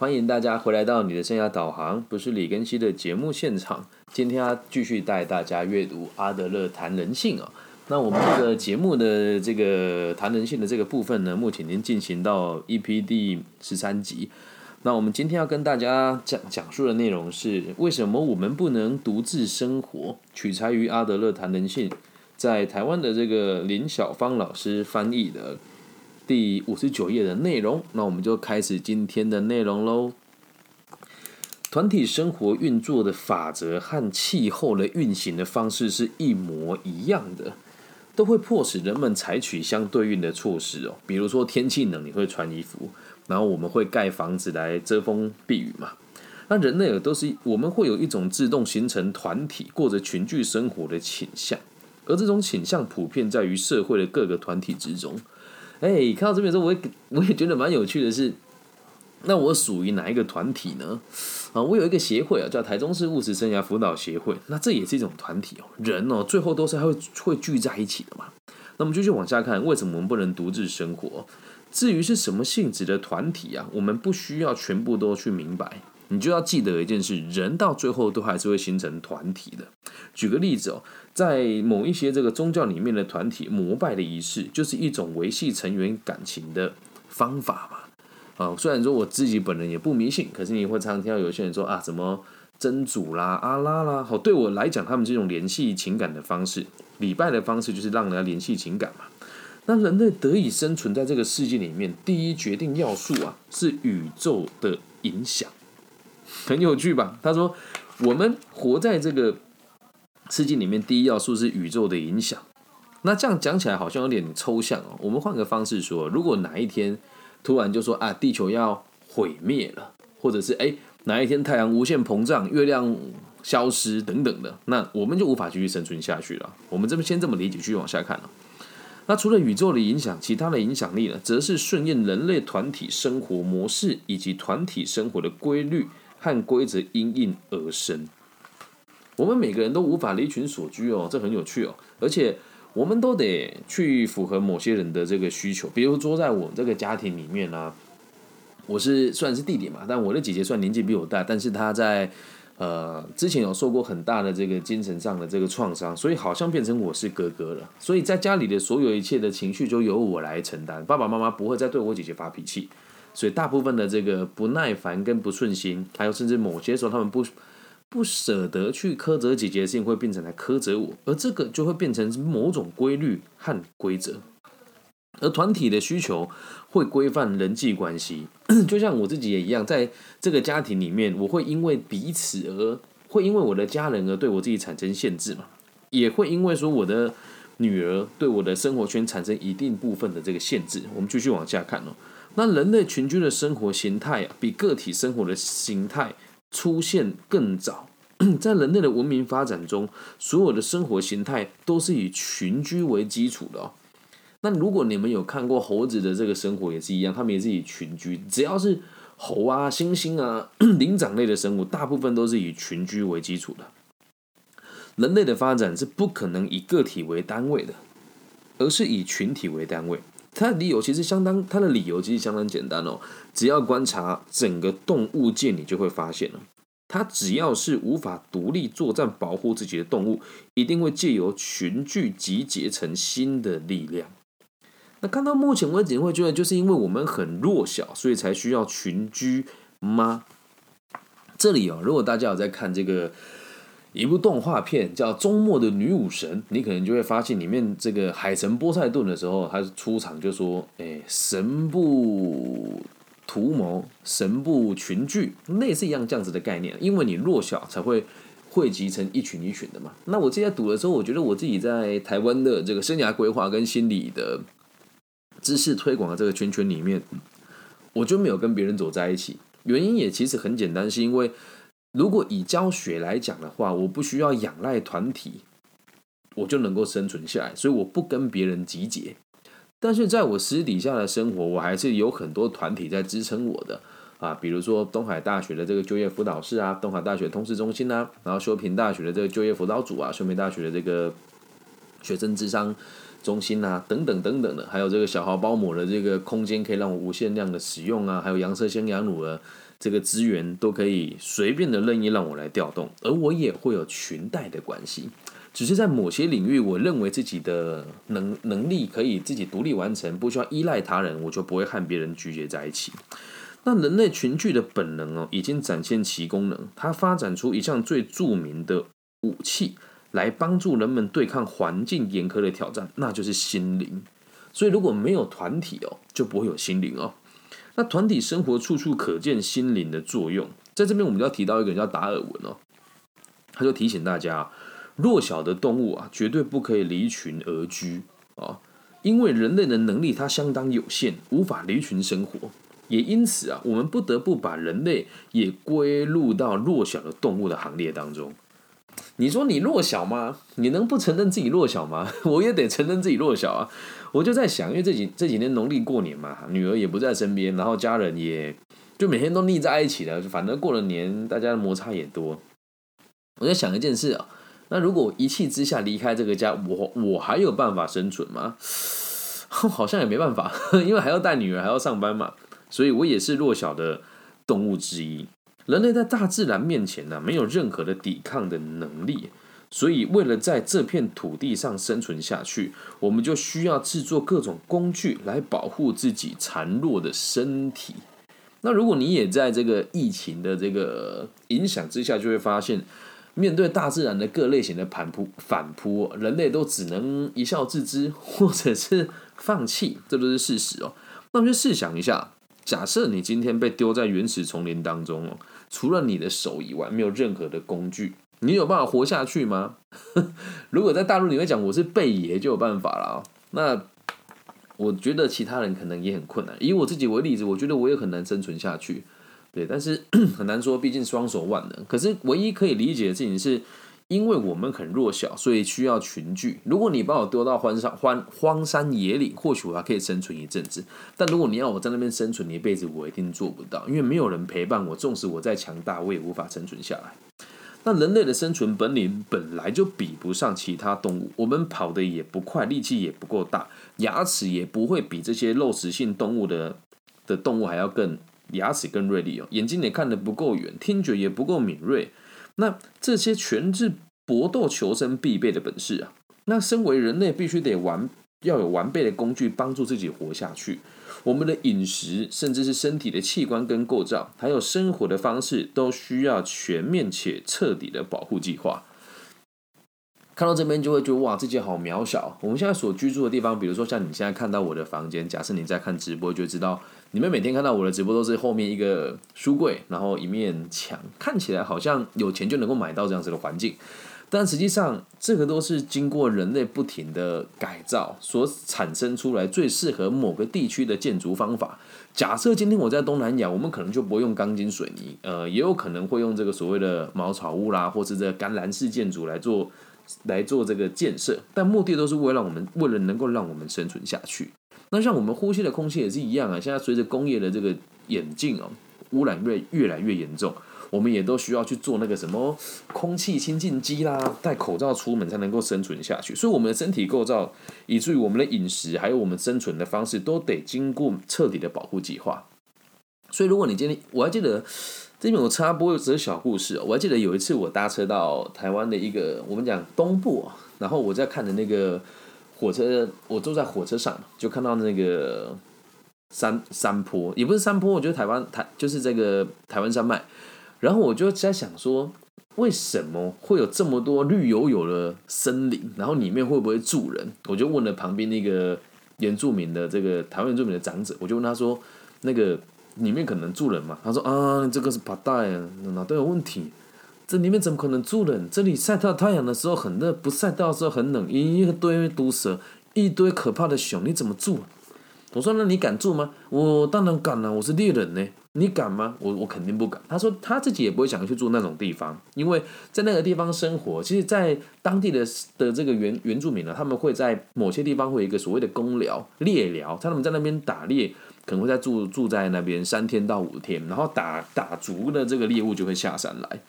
欢迎大家回来到你的生涯导航，不是李根熙的节目现场。今天要继续带大家阅读阿德勒谈人性啊。那我们这个节目的这个谈人性的这个部分呢，目前已经进行到 EP 第十三集。那我们今天要跟大家讲讲述的内容是：为什么我们不能独自生活？取材于阿德勒谈人性，在台湾的这个林小芳老师翻译的。第五十九页的内容，那我们就开始今天的内容喽。团体生活运作的法则和气候的运行的方式是一模一样的，都会迫使人们采取相对应的措施哦。比如说天气冷，你会穿衣服，然后我们会盖房子来遮风避雨嘛。那人类都是我们会有一种自动形成团体、过着群聚生活的倾向，而这种倾向普遍在于社会的各个团体之中。哎，看到这边的时候，我也我也觉得蛮有趣的是，那我属于哪一个团体呢？啊，我有一个协会啊，叫台中市务实生涯辅导协会。那这也是一种团体哦，人哦，最后都是会会聚在一起的嘛。那我们继续往下看，为什么我们不能独自生活？至于是什么性质的团体啊，我们不需要全部都去明白。你就要记得一件事：人到最后都还是会形成团体的。举个例子哦，在某一些这个宗教里面的团体膜拜的仪式，就是一种维系成员感情的方法嘛。啊，虽然说我自己本人也不迷信，可是你会常常听到有些人说啊，什么真主啦、阿拉啦，好，对我来讲，他们这种联系情感的方式，礼拜的方式，就是让人家联系情感嘛。那人类得以生存在这个世界里面，第一决定要素啊，是宇宙的影响。很有趣吧？他说：“我们活在这个世界里面，第一要素是宇宙的影响。那这样讲起来好像有点抽象哦。我们换个方式说，如果哪一天突然就说啊，地球要毁灭了，或者是哎哪一天太阳无限膨胀，月亮消失等等的，那我们就无法继续生存下去了。我们这边先这么理解，继续往下看了。那除了宇宙的影响，其他的影响力呢，则是顺应人类团体生活模式以及团体生活的规律。”和规则因应而生，我们每个人都无法离群所居哦，这很有趣哦。而且我们都得去符合某些人的这个需求，比如说在我这个家庭里面呢，我是虽然是弟弟嘛，但我的姐姐算年纪比我大，但是她在呃之前有受过很大的这个精神上的这个创伤，所以好像变成我是哥哥了。所以在家里的所有一切的情绪就由我来承担，爸爸妈妈不会再对我姐姐发脾气。所以大部分的这个不耐烦跟不顺心，还有甚至某些时候他们不不舍得去苛责姐姐的事情，会变成来苛责我，而这个就会变成某种规律和规则。而团体的需求会规范人际关系，就像我自己也一样，在这个家庭里面，我会因为彼此而会因为我的家人而对我自己产生限制嘛，也会因为说我的女儿对我的生活圈产生一定部分的这个限制。我们继续往下看哦。那人类群居的生活形态啊，比个体生活的形态出现更早。在人类的文明发展中，所有的生活形态都是以群居为基础的哦。那如果你们有看过猴子的这个生活，也是一样，他们也是以群居。只要是猴啊、猩猩啊、灵长类的生物，大部分都是以群居为基础的。人类的发展是不可能以个体为单位的，而是以群体为单位。他的理由其实相当，他的理由其实相当简单哦。只要观察整个动物界，你就会发现了，它只要是无法独立作战保护自己的动物，一定会借由群聚集结成新的力量。那看到目前为止，你会觉得就是因为我们很弱小，所以才需要群居吗？这里哦，如果大家有在看这个。一部动画片叫《周末的女武神》，你可能就会发现里面这个海神波塞顿的时候，他出场就说：“哎，神不图谋，神不群聚，类似一样这样子的概念。因为你弱小，才会汇集成一群一群的嘛。”那我现在读的时候，我觉得我自己在台湾的这个生涯规划跟心理的知识推广的这个圈圈里面，我就没有跟别人走在一起。原因也其实很简单，是因为。如果以教学来讲的话，我不需要仰赖团体，我就能够生存下来，所以我不跟别人集结。但是在我私底下的生活，我还是有很多团体在支撑我的啊，比如说东海大学的这个就业辅导室啊，东海大学通识中心啊，然后修平大学的这个就业辅导组啊，修平大学的这个学生智商中心啊，等等等等的，还有这个小豪包膜的这个空间可以让我无限量的使用啊，还有阳色鲜羊乳的。这个资源都可以随便的任意让我来调动，而我也会有裙带的关系。只是在某些领域，我认为自己的能能力可以自己独立完成，不需要依赖他人，我就不会和别人聚结在一起。那人类群聚的本能哦，已经展现其功能，它发展出一项最著名的武器，来帮助人们对抗环境严苛的挑战，那就是心灵。所以如果没有团体哦，就不会有心灵哦。那团体生活处处可见心灵的作用，在这边我们就要提到一个人叫达尔文哦，他就提醒大家。弱小的动物啊，绝对不可以离群而居啊，因为人类的能力它相当有限，无法离群生活。也因此啊，我们不得不把人类也归入到弱小的动物的行列当中。你说你弱小吗？你能不承认自己弱小吗？我也得承认自己弱小啊。我就在想，因为这几这几年农历过年嘛，女儿也不在身边，然后家人也就每天都腻在一起了，反正过了年，大家的摩擦也多。我在想一件事啊。那如果一气之下离开这个家，我我还有办法生存吗？好像也没办法，因为还要带女儿，还要上班嘛。所以我也是弱小的动物之一。人类在大自然面前呢，没有任何的抵抗的能力。所以为了在这片土地上生存下去，我们就需要制作各种工具来保护自己残弱的身体。那如果你也在这个疫情的这个影响之下，就会发现。面对大自然的各类型的盘扑反扑，人类都只能一笑置之，或者是放弃，这都是事实哦。那我们就试想一下，假设你今天被丢在原始丛林当中哦，除了你的手以外，没有任何的工具，你有办法活下去吗？如果在大陆你会讲我是贝爷就有办法了，那我觉得其他人可能也很困难。以我自己为例子，我觉得我也很难生存下去。对，但是 很难说，毕竟双手万能。可是唯一可以理解的事情是，因为我们很弱小，所以需要群聚。如果你把我丢到荒山荒荒山野岭，或许我还可以生存一阵子。但如果你要我在那边生存一辈子，我一定做不到，因为没有人陪伴我。纵使我再强大，我也无法生存下来。那人类的生存本领本来就比不上其他动物，我们跑得也不快，力气也不够大，牙齿也不会比这些肉食性动物的的动物还要更。牙齿更锐利哦，眼睛也看得不够远，听觉也不够敏锐。那这些全是搏斗求生必备的本事啊！那身为人类，必须得完要有完备的工具帮助自己活下去。我们的饮食，甚至是身体的器官跟构造，还有生活的方式，都需要全面且彻底的保护计划。看到这边就会觉得哇，自己好渺小。我们现在所居住的地方，比如说像你现在看到我的房间，假设你在看直播，就知道你们每天看到我的直播都是后面一个书柜，然后一面墙，看起来好像有钱就能够买到这样子的环境，但实际上这个都是经过人类不停的改造所产生出来最适合某个地区的建筑方法。假设今天我在东南亚，我们可能就不会用钢筋水泥，呃，也有可能会用这个所谓的茅草屋啦，或是这个干栏式建筑来做。来做这个建设，但目的都是为了我们，为了能够让我们生存下去。那像我们呼吸的空气也是一样啊。现在随着工业的这个演进哦，污染越越来越严重，我们也都需要去做那个什么空气清净机啦，戴口罩出门才能够生存下去。所以我们的身体构造，以至于我们的饮食，还有我们生存的方式，都得经过彻底的保护计划。所以如果你今天，我还记得。这边有插播一则小故事我还记得有一次我搭车到台湾的一个我们讲东部然后我在看的那个火车，我坐在火车上就看到那个山山坡，也不是山坡，我觉得台湾台就是这个台湾山脉。然后我就在想说，为什么会有这么多绿油油的森林？然后里面会不会住人？我就问了旁边那个原住民的这个台湾原住民的长者，我就问他说，那个。里面可能住人吗？他说啊，这个是八代啊，脑袋有问题。这里面怎么可能住人？这里晒到太阳的时候很热，不晒到的时候很冷，一堆毒蛇，一堆可怕的熊，你怎么住？我说那你敢住吗？我当然敢了，我是猎人呢。你敢吗？我我肯定不敢。他说他自己也不会想去住那种地方，因为在那个地方生活，其实，在当地的的这个原原住民呢，他们会在某些地方会有一个所谓的公寮、猎寮，他们在那边打猎。可能会在住住在那边三天到五天，然后打打足的这个猎物就会下山来。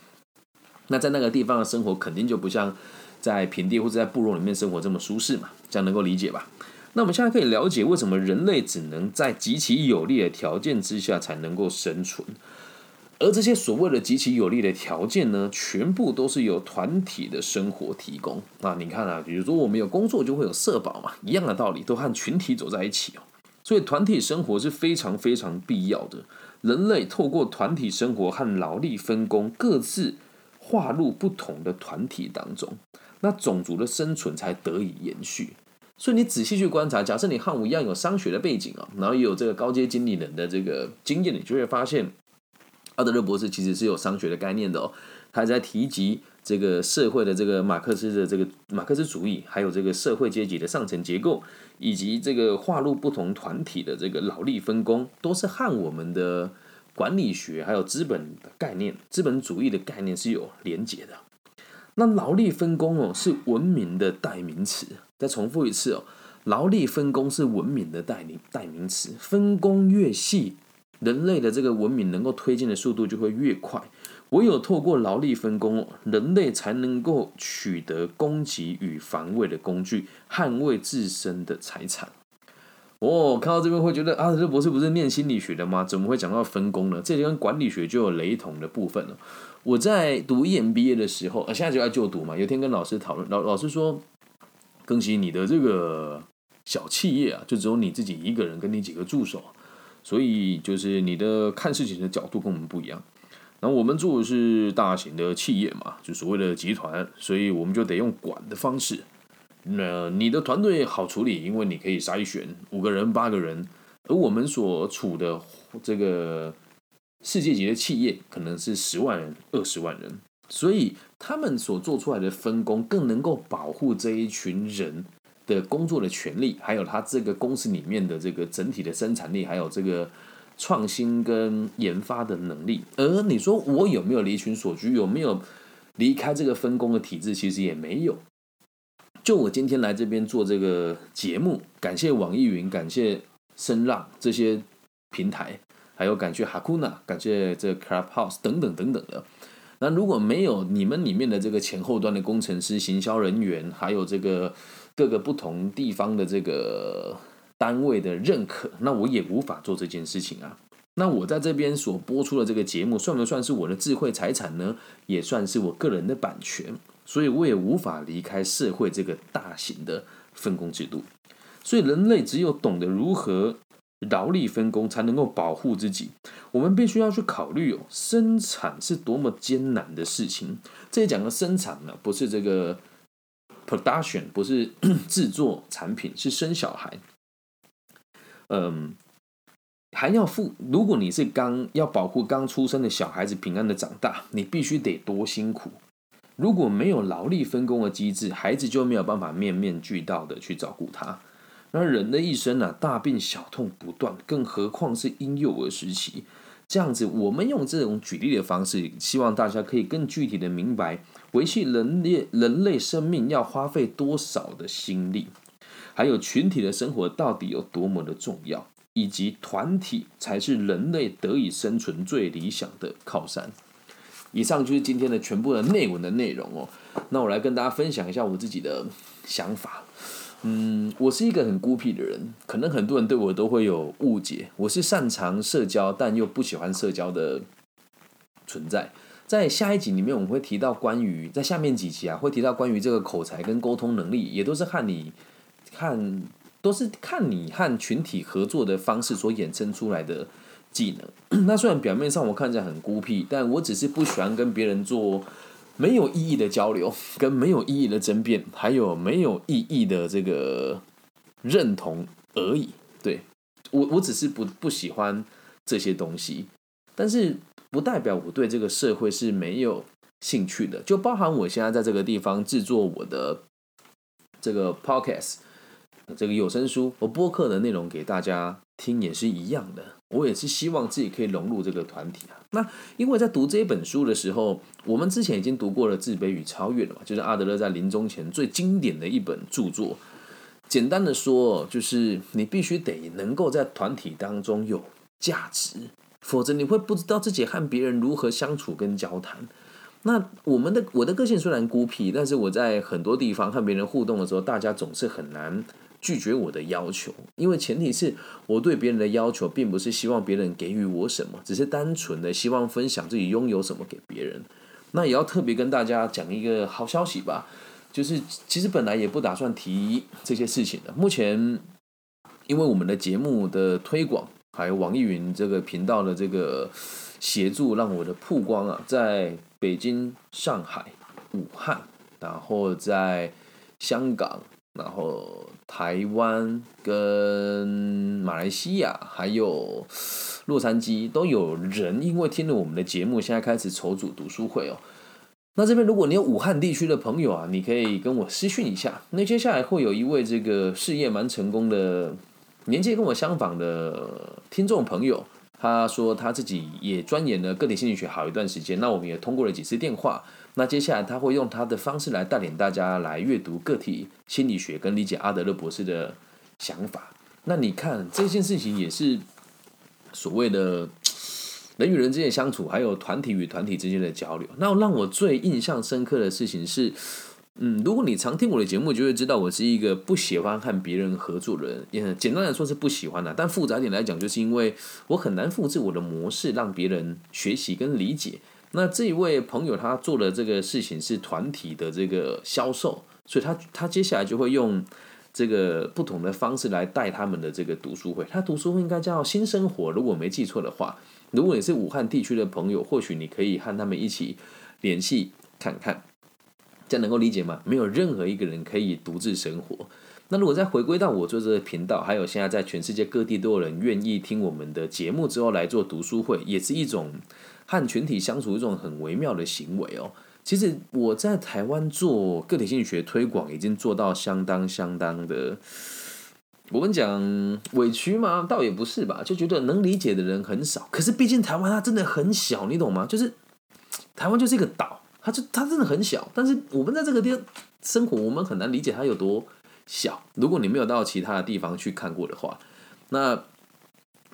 那在那个地方的生活肯定就不像在平地或者在部落里面生活这么舒适嘛，这样能够理解吧？那我们现在可以了解为什么人类只能在极其有利的条件之下才能够生存。而这些所谓的极其有利的条件呢，全部都是由团体的生活提供。那你看啊，比如说我们有工作就会有社保嘛，一样的道理，都和群体走在一起哦。所以团体生活是非常非常必要的。人类透过团体生活和劳力分工，各自划入不同的团体当中，那种族的生存才得以延续。所以你仔细去观察，假设你和我一样有商学的背景啊，然后也有这个高阶经理人的这个经验，你就会发现，阿德勒博士其实是有商学的概念的哦。他在提及这个社会的这个马克思的这个马克思主义，还有这个社会阶级的上层结构。以及这个划入不同团体的这个劳力分工，都是和我们的管理学还有资本的概念、资本主义的概念是有连结的。那劳力分工哦，是文明的代名词。再重复一次哦，劳力分工是文明的代名代名词。分工越细，人类的这个文明能够推进的速度就会越快。唯有透过劳力分工，人类才能够取得攻击与防卫的工具，捍卫自身的财产。哦，看到这边会觉得啊，这博士不是念心理学的吗？怎么会讲到分工呢？这跟管理学就有雷同的部分了。我在读 EMBA 的时候，呃，现在就在就读嘛。有天跟老师讨论，老老师说，更新你的这个小企业啊，就只有你自己一个人跟你几个助手，所以就是你的看事情的角度跟我们不一样。那我们做的是大型的企业嘛，就所谓的集团，所以我们就得用管的方式。那你的团队好处理，因为你可以筛选五个人、八个人，而我们所处的这个世界级的企业可能是十万人、二十万人，所以他们所做出来的分工更能够保护这一群人的工作的权利，还有他这个公司里面的这个整体的生产力，还有这个。创新跟研发的能力，而你说我有没有离群所居，有没有离开这个分工的体制？其实也没有。就我今天来这边做这个节目，感谢网易云，感谢声浪这些平台，还有感谢 Hakuna，感谢这 Clubhouse 等等等等的。那如果没有你们里面的这个前后端的工程师、行销人员，还有这个各个不同地方的这个。单位的认可，那我也无法做这件事情啊。那我在这边所播出的这个节目，算不算是我的智慧财产呢？也算是我个人的版权，所以我也无法离开社会这个大型的分工制度。所以人类只有懂得如何劳力分工，才能够保护自己。我们必须要去考虑哦，生产是多么艰难的事情。这里讲的生产呢，不是这个 production，不是 制作产品，是生小孩。嗯，还要付。如果你是刚要保护刚出生的小孩子平安的长大，你必须得多辛苦。如果没有劳力分工的机制，孩子就没有办法面面俱到的去照顾他。那人的一生呢，大病小痛不断，更何况是婴幼儿时期。这样子，我们用这种举例的方式，希望大家可以更具体的明白，维系人类人类生命要花费多少的心力。还有群体的生活到底有多么的重要，以及团体才是人类得以生存最理想的靠山。以上就是今天的全部的内文的内容哦。那我来跟大家分享一下我自己的想法。嗯，我是一个很孤僻的人，可能很多人对我都会有误解。我是擅长社交，但又不喜欢社交的存在。在下一集里面，我们会提到关于在下面几集啊，会提到关于这个口才跟沟通能力，也都是和你。看，都是看你和群体合作的方式所衍生出来的技能。那虽然表面上我看起来很孤僻，但我只是不喜欢跟别人做没有意义的交流，跟没有意义的争辩，还有没有意义的这个认同而已。对我，我只是不不喜欢这些东西，但是不代表我对这个社会是没有兴趣的。就包含我现在在这个地方制作我的这个 podcast。这个有声书和播客的内容给大家听也是一样的，我也是希望自己可以融入这个团体啊。那因为在读这本书的时候，我们之前已经读过了《自卑与超越》了嘛，就是阿德勒在临终前最经典的一本著作。简单的说，就是你必须得能够在团体当中有价值，否则你会不知道自己和别人如何相处跟交谈。那我们的我的个性虽然孤僻，但是我在很多地方和别人互动的时候，大家总是很难。拒绝我的要求，因为前提是我对别人的要求，并不是希望别人给予我什么，只是单纯的希望分享自己拥有什么给别人。那也要特别跟大家讲一个好消息吧，就是其实本来也不打算提这些事情的。目前因为我们的节目的推广，还有网易云这个频道的这个协助，让我的曝光啊，在北京、上海、武汉，然后在香港。然后台湾跟马来西亚还有洛杉矶都有人因为听了我们的节目，现在开始筹组读书会哦。那这边如果你有武汉地区的朋友啊，你可以跟我私讯一下。那接下来会有一位这个事业蛮成功的、年纪跟我相仿的听众朋友，他说他自己也钻研了个体心理学好一段时间。那我们也通过了几次电话。那接下来他会用他的方式来带领大家来阅读个体心理学跟理解阿德勒博士的想法。那你看这件事情也是所谓的 人与人之间相处，还有团体与团体之间的交流。那让我最印象深刻的事情是，嗯，如果你常听我的节目，就会知道我是一个不喜欢和别人合作的人。也简单来说是不喜欢的，但复杂点来讲，就是因为我很难复制我的模式，让别人学习跟理解。那这一位朋友他做的这个事情是团体的这个销售，所以他他接下来就会用这个不同的方式来带他们的这个读书会。他读书会应该叫新生活，如果没记错的话。如果你是武汉地区的朋友，或许你可以和他们一起联系看看，这样能够理解吗？没有任何一个人可以独自生活。那如果再回归到我做这个频道，还有现在在全世界各地都有人愿意听我们的节目之后来做读书会，也是一种。和群体相处一种很微妙的行为哦。其实我在台湾做个体心理学推广，已经做到相当相当的，我们讲委屈吗？倒也不是吧，就觉得能理解的人很少。可是毕竟台湾它真的很小，你懂吗？就是台湾就是一个岛，它就它真的很小。但是我们在这个地方生活，我们很难理解它有多小。如果你没有到其他的地方去看过的话，那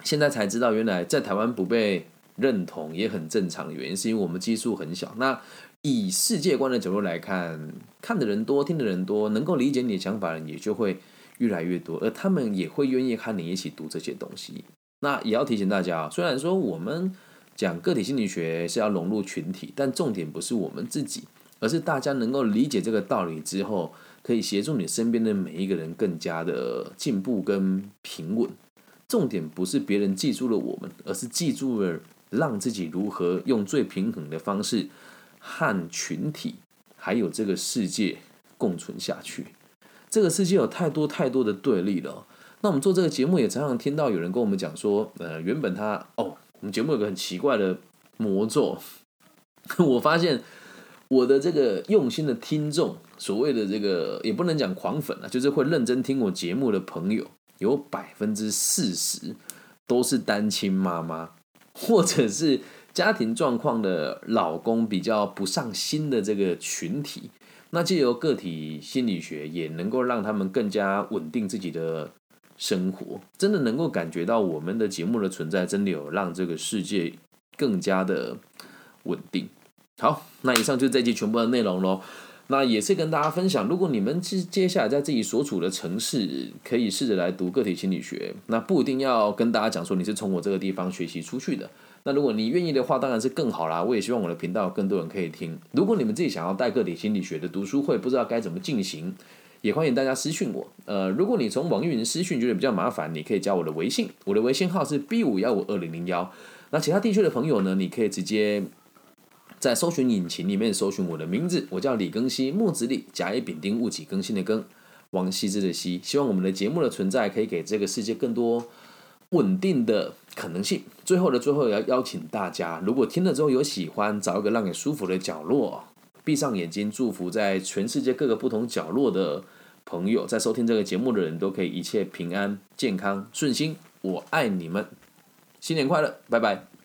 现在才知道，原来在台湾不被。认同也很正常原因，是因为我们基数很小。那以世界观的角度来看，看的人多，听的人多，能够理解你的想法的人也就会越来越多，而他们也会愿意和你一起读这些东西。那也要提醒大家，虽然说我们讲个体心理学是要融入群体，但重点不是我们自己，而是大家能够理解这个道理之后，可以协助你身边的每一个人更加的进步跟平稳。重点不是别人记住了我们，而是记住了。让自己如何用最平衡的方式和群体还有这个世界共存下去？这个世界有太多太多的对立了。那我们做这个节目也常常听到有人跟我们讲说，呃，原本他哦，我们节目有个很奇怪的魔咒。我发现我的这个用心的听众，所谓的这个也不能讲狂粉啊，就是会认真听我节目的朋友，有百分之四十都是单亲妈妈。或者是家庭状况的老公比较不上心的这个群体，那借由个体心理学也能够让他们更加稳定自己的生活，真的能够感觉到我们的节目的存在，真的有让这个世界更加的稳定。好，那以上就是这期全部的内容喽。那也是跟大家分享，如果你们接接下来在自己所处的城市，可以试着来读个体心理学。那不一定要跟大家讲说你是从我这个地方学习出去的。那如果你愿意的话，当然是更好啦。我也希望我的频道更多人可以听。如果你们自己想要带个体心理学的读书会，不知道该怎么进行，也欢迎大家私讯我。呃，如果你从网易云私讯觉得比较麻烦，你可以加我的微信，我的微信号是 B 五幺五二零零幺。那其他地区的朋友呢，你可以直接。在搜寻引擎里面搜寻我的名字，我叫李更新，木子李，甲乙丙丁戊己更新的更，王羲之的羲。希望我们的节目的存在可以给这个世界更多稳定的可能性。最后的最后，要邀请大家，如果听了之后有喜欢，找一个让你舒服的角落，闭上眼睛，祝福在全世界各个不同角落的朋友，在收听这个节目的人都可以一切平安、健康、顺心。我爱你们，新年快乐，拜拜。